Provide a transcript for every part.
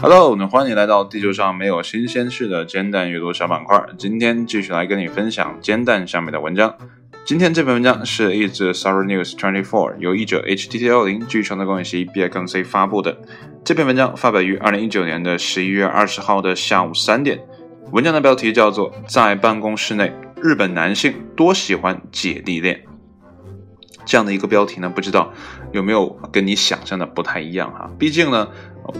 Hello，那欢迎来到地球上没有新鲜事的煎蛋阅读小板块。今天继续来跟你分享煎蛋上面的文章。今天这篇文章是译自 s a r a News Twenty Four，由译者 H T T 幺零据成的关系 B I C 发布的。这篇文章发表于二零一九年的十一月二十号的下午三点。文章的标题叫做《在办公室内，日本男性多喜欢姐弟恋》。这样的一个标题呢，不知道有没有跟你想象的不太一样哈？毕竟呢。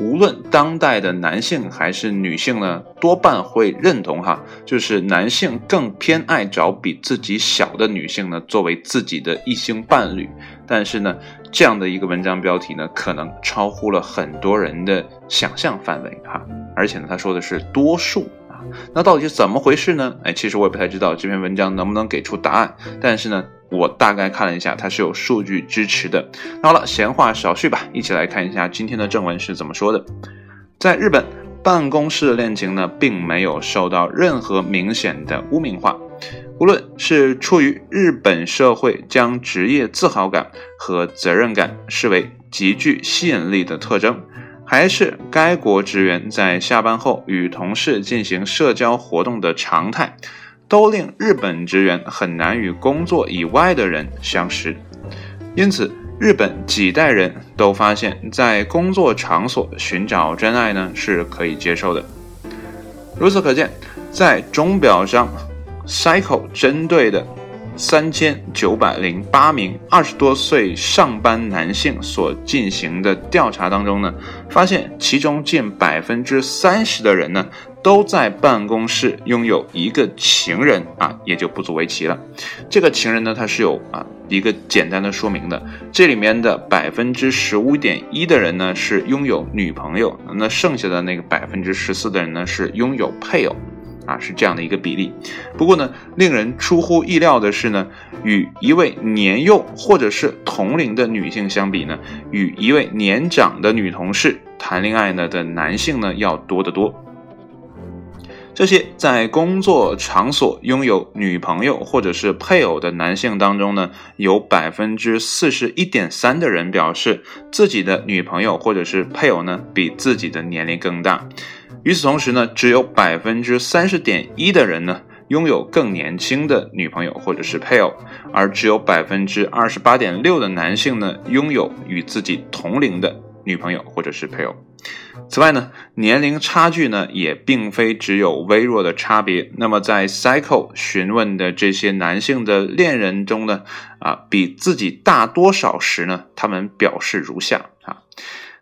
无论当代的男性还是女性呢，多半会认同哈，就是男性更偏爱找比自己小的女性呢作为自己的异性伴侣。但是呢，这样的一个文章标题呢，可能超乎了很多人的想象范围哈。而且呢，他说的是多数那到底是怎么回事呢？哎，其实我也不太知道这篇文章能不能给出答案。但是呢。我大概看了一下，它是有数据支持的。好了，闲话少叙吧，一起来看一下今天的正文是怎么说的。在日本，办公室恋情呢，并没有受到任何明显的污名化。无论是出于日本社会将职业自豪感和责任感视为极具吸引力的特征，还是该国职员在下班后与同事进行社交活动的常态。都令日本职员很难与工作以外的人相识，因此日本几代人都发现，在工作场所寻找真爱呢是可以接受的。由此可见，在钟表上，Cycle 针对的三千九百零八名二十多岁上班男性所进行的调查当中呢，发现其中近百分之三十的人呢。都在办公室拥有一个情人啊，也就不足为奇了。这个情人呢，他是有啊一个简单的说明的。这里面的百分之十五点一的人呢是拥有女朋友，那剩下的那个百分之十四的人呢是拥有配偶，啊是这样的一个比例。不过呢，令人出乎意料的是呢，与一位年幼或者是同龄的女性相比呢，与一位年长的女同事谈恋爱呢的男性呢要多得多。这些在工作场所拥有女朋友或者是配偶的男性当中呢，有百分之四十一点三的人表示自己的女朋友或者是配偶呢比自己的年龄更大。与此同时呢，只有百分之三十点一的人呢拥有更年轻的女朋友或者是配偶，而只有百分之二十八点六的男性呢拥有与自己同龄的女朋友或者是配偶。此外呢，年龄差距呢也并非只有微弱的差别。那么在 Cycle 询问的这些男性的恋人中呢，啊，比自己大多少时呢？他们表示如下啊。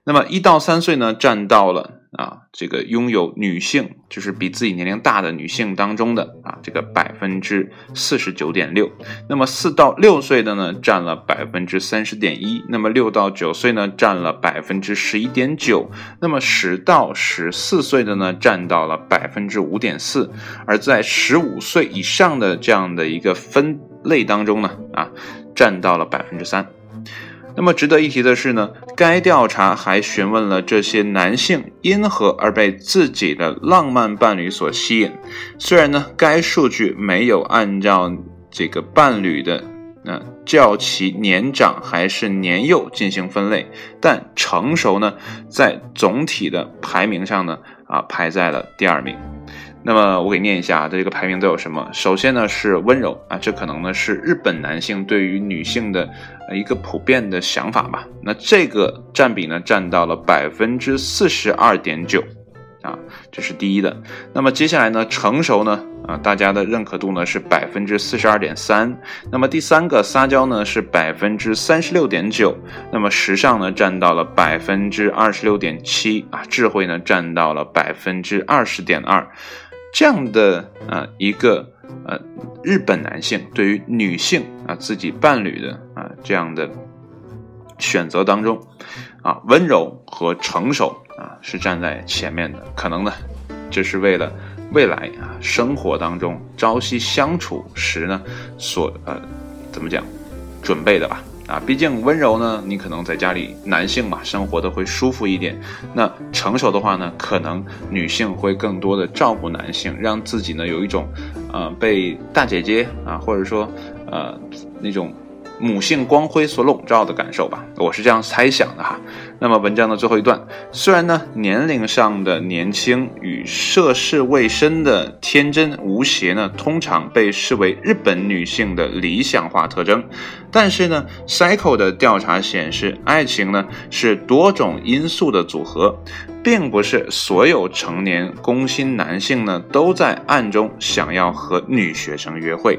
那么一到三岁呢，占到了。啊，这个拥有女性就是比自己年龄大的女性当中的啊，这个百分之四十九点六。那么四到六岁的呢，占了百分之三十点一。那么六到九岁呢，占了百分之十一点九。那么十到十四岁的呢，占到了百分之五点四。而在十五岁以上的这样的一个分类当中呢，啊，占到了百分之三。那么值得一提的是呢，该调查还询问了这些男性因何而被自己的浪漫伴侣所吸引。虽然呢，该数据没有按照这个伴侣的呃较其年长还是年幼进行分类，但成熟呢，在总体的排名上呢，啊排在了第二名。那么我给念一下啊，这个排名都有什么？首先呢是温柔啊，这可能呢是日本男性对于女性的一个普遍的想法吧。那这个占比呢占到了百分之四十二点九啊，这是第一的。那么接下来呢成熟呢啊，大家的认可度呢是百分之四十二点三。那么第三个撒娇呢是百分之三十六点九。那么时尚呢占到了百分之二十六点七啊，智慧呢占到了百分之二十点二。这样的啊一个呃日本男性对于女性啊自己伴侣的啊这样的选择当中啊温柔和成熟啊是站在前面的，可能呢这是为了未来啊生活当中朝夕相处时呢所呃怎么讲准备的吧。啊，毕竟温柔呢，你可能在家里男性嘛，生活的会舒服一点。那成熟的话呢，可能女性会更多的照顾男性，让自己呢有一种，呃，被大姐姐啊，或者说呃那种母性光辉所笼罩的感受吧，我是这样猜想的哈。那么文章的最后一段，虽然呢年龄上的年轻与涉世未深的天真无邪呢，通常被视为日本女性的理想化特征，但是呢，Cycle 的调查显示，爱情呢是多种因素的组合，并不是所有成年工薪男性呢都在暗中想要和女学生约会。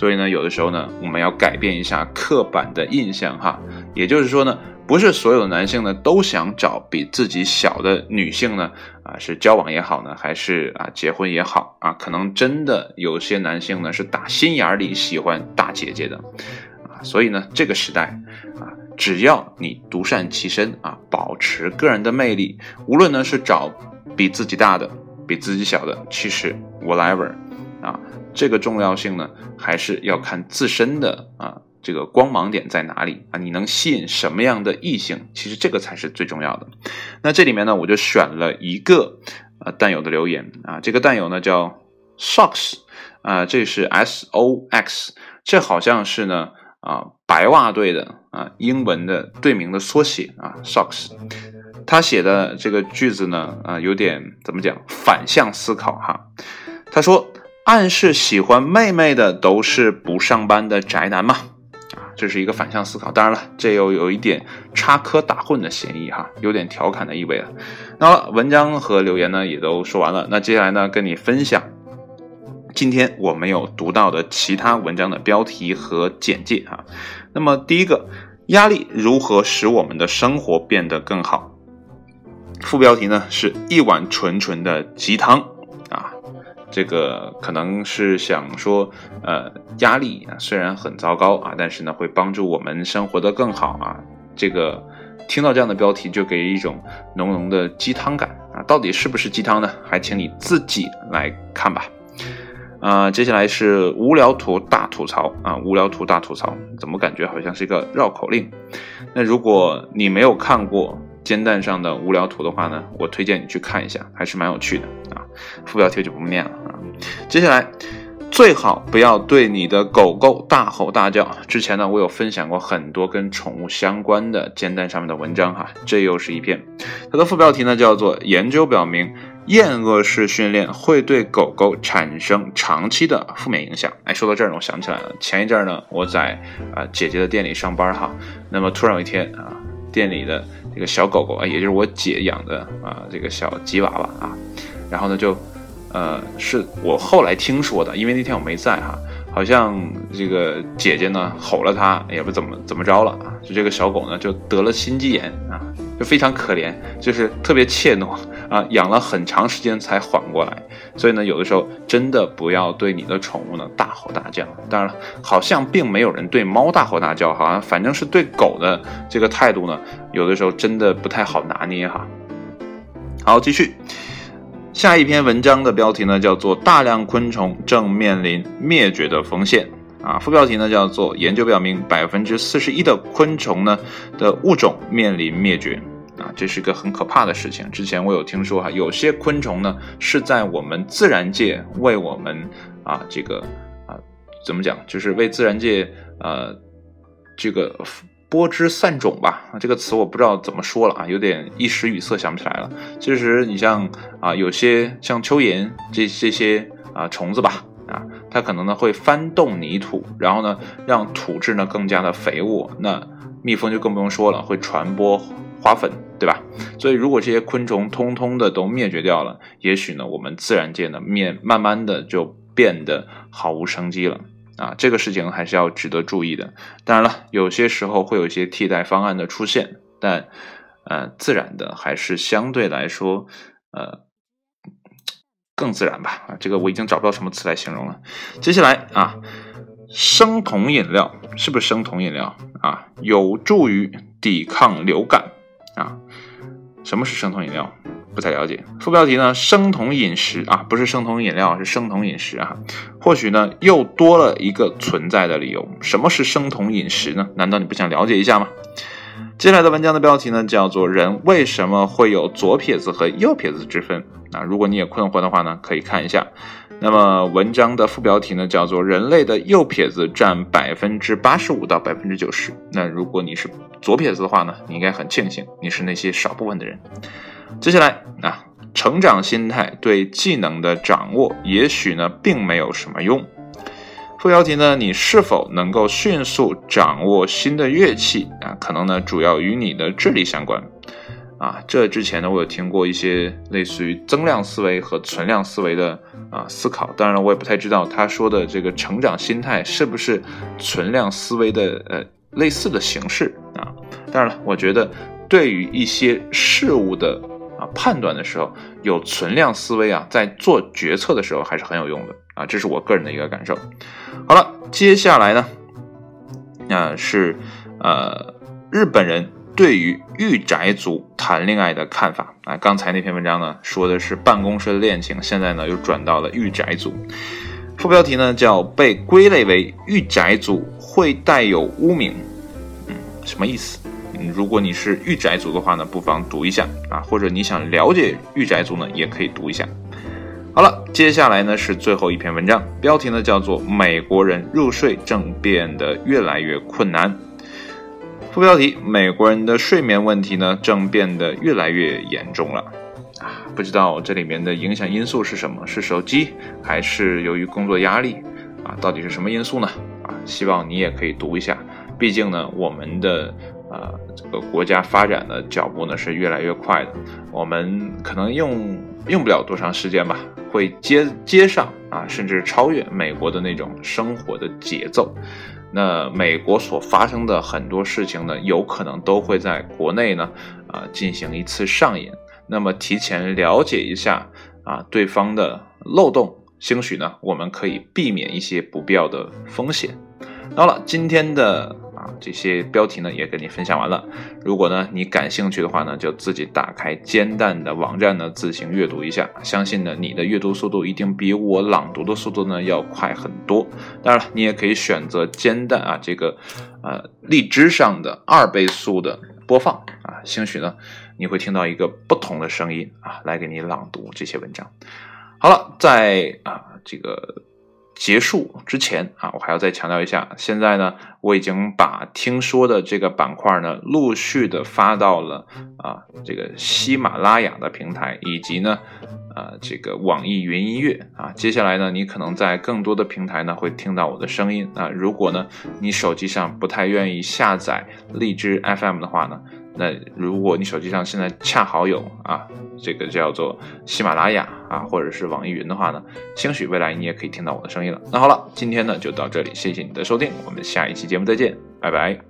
所以呢，有的时候呢，我们要改变一下刻板的印象哈。也就是说呢，不是所有男性呢都想找比自己小的女性呢啊，是交往也好呢，还是啊结婚也好啊，可能真的有些男性呢是打心眼里喜欢大姐姐的啊。所以呢，这个时代啊，只要你独善其身啊，保持个人的魅力，无论呢是找比自己大的、比自己小的，其实 whatever 啊。这个重要性呢，还是要看自身的啊，这个光芒点在哪里啊？你能吸引什么样的异性？其实这个才是最重要的。那这里面呢，我就选了一个呃弹友的留言啊，这个弹友呢叫 Socks 啊，这是 S O X，这好像是呢啊白袜队的啊英文的队名的缩写啊 Socks，他写的这个句子呢啊有点怎么讲反向思考哈，他说。暗示喜欢妹妹的都是不上班的宅男吗？啊，这是一个反向思考。当然了，这又有一点插科打诨的嫌疑哈，有点调侃的意味了。那好了，文章和留言呢也都说完了。那接下来呢，跟你分享今天我没有读到的其他文章的标题和简介啊。那么第一个，压力如何使我们的生活变得更好？副标题呢是一碗纯纯的鸡汤。这个可能是想说，呃，压力啊虽然很糟糕啊，但是呢会帮助我们生活的更好啊。这个听到这样的标题就给一种浓浓的鸡汤感啊，到底是不是鸡汤呢？还请你自己来看吧。啊，接下来是无聊图大吐槽啊，无聊图大吐槽，怎么感觉好像是一个绕口令？那如果你没有看过。煎蛋上的无聊图的话呢，我推荐你去看一下，还是蛮有趣的啊。副标题就不念了啊。接下来，最好不要对你的狗狗大吼大叫。之前呢，我有分享过很多跟宠物相关的煎蛋上面的文章哈，这又是一篇。它的副标题呢叫做“研究表明，厌恶式训练会对狗狗产生长期的负面影响”。哎，说到这儿，我想起来了，前一阵儿呢，我在啊姐姐的店里上班哈，那么突然有一天啊，店里的。这个小狗狗啊，也就是我姐养的啊，这个小吉娃娃啊，然后呢，就，呃，是我后来听说的，因为那天我没在哈，好像这个姐姐呢吼了它，也不怎么怎么着了啊，就这个小狗呢就得了心肌炎啊。就非常可怜，就是特别怯懦啊，养了很长时间才缓过来。所以呢，有的时候真的不要对你的宠物呢大吼大叫。当然了，好像并没有人对猫大吼大叫，好像反正是对狗的这个态度呢，有的时候真的不太好拿捏哈。好，继续下一篇文章的标题呢，叫做《大量昆虫正面临灭绝的风险》。啊，副标题呢叫做“研究表明，百分之四十一的昆虫呢的物种面临灭绝”。啊，这是个很可怕的事情。之前我有听说哈，有些昆虫呢是在我们自然界为我们啊这个啊怎么讲，就是为自然界呃这个播枝散种吧。这个词我不知道怎么说了啊，有点一时语塞，想不起来了。其实你像啊有些像蚯蚓这这些啊虫子吧。啊，它可能呢会翻动泥土，然后呢让土质呢更加的肥沃。那蜜蜂就更不用说了，会传播花粉，对吧？所以如果这些昆虫通通的都灭绝掉了，也许呢我们自然界呢面慢慢的就变得毫无生机了。啊，这个事情还是要值得注意的。当然了，有些时候会有一些替代方案的出现，但呃自然的还是相对来说呃。更自然吧啊，这个我已经找不到什么词来形容了。接下来啊，生酮饮料是不是生酮饮料啊？有助于抵抗流感啊？什么是生酮饮料？不太了解。副标题呢？生酮饮食啊，不是生酮饮料，是生酮饮食啊。或许呢，又多了一个存在的理由。什么是生酮饮食呢？难道你不想了解一下吗？接下来的文章的标题呢，叫做“人为什么会有左撇子和右撇子之分”。那，如果你也困惑的话呢，可以看一下那么文章的副标题呢，叫做“人类的右撇子占百分之八十五到百分之九十”。那如果你是左撇子的话呢，你应该很庆幸你是那些少部分的人。接下来啊，成长心态对技能的掌握，也许呢并没有什么用。副标题呢，你是否能够迅速掌握新的乐器啊？可能呢主要与你的智力相关。啊，这之前呢，我有听过一些类似于增量思维和存量思维的啊思考。当然了，我也不太知道他说的这个成长心态是不是存量思维的呃类似的形式啊。当然了，我觉得对于一些事物的啊判断的时候，有存量思维啊，在做决策的时候还是很有用的啊。这是我个人的一个感受。好了，接下来呢，那是呃日本人。对于御宅族谈恋爱的看法啊，刚才那篇文章呢说的是办公室恋情，现在呢又转到了御宅族。副标题呢叫被归类为御宅族会带有污名，嗯，什么意思？嗯如果你是御宅族的话呢，不妨读一下啊，或者你想了解御宅族呢，也可以读一下。好了，接下来呢是最后一篇文章，标题呢叫做美国人入睡正变得越来越困难。副标题：美国人的睡眠问题呢，正变得越来越严重了。啊，不知道这里面的影响因素是什么？是手机，还是由于工作压力？啊，到底是什么因素呢？啊，希望你也可以读一下。毕竟呢，我们的呃这个国家发展的脚步呢是越来越快的，我们可能用用不了多长时间吧，会接接上啊，甚至超越美国的那种生活的节奏。那美国所发生的很多事情呢，有可能都会在国内呢，啊进行一次上演。那么提前了解一下啊对方的漏洞，兴许呢我们可以避免一些不必要的风险。好了，今天的。啊，这些标题呢也跟你分享完了。如果呢你感兴趣的话呢，就自己打开煎蛋的网站呢自行阅读一下。相信呢你的阅读速度一定比我朗读的速度呢要快很多。当然了，你也可以选择煎蛋啊这个呃荔枝上的二倍速的播放啊，兴许呢你会听到一个不同的声音啊来给你朗读这些文章。好了，在啊这个。结束之前啊，我还要再强调一下，现在呢，我已经把听说的这个板块呢，陆续的发到了啊这个喜马拉雅的平台，以及呢，啊这个网易云音乐啊。接下来呢，你可能在更多的平台呢会听到我的声音啊。如果呢你手机上不太愿意下载荔枝 FM 的话呢。那如果你手机上现在恰好有啊，这个叫做喜马拉雅啊，或者是网易云的话呢，兴许未来你也可以听到我的声音了。那好了，今天呢就到这里，谢谢你的收听，我们下一期节目再见，拜拜。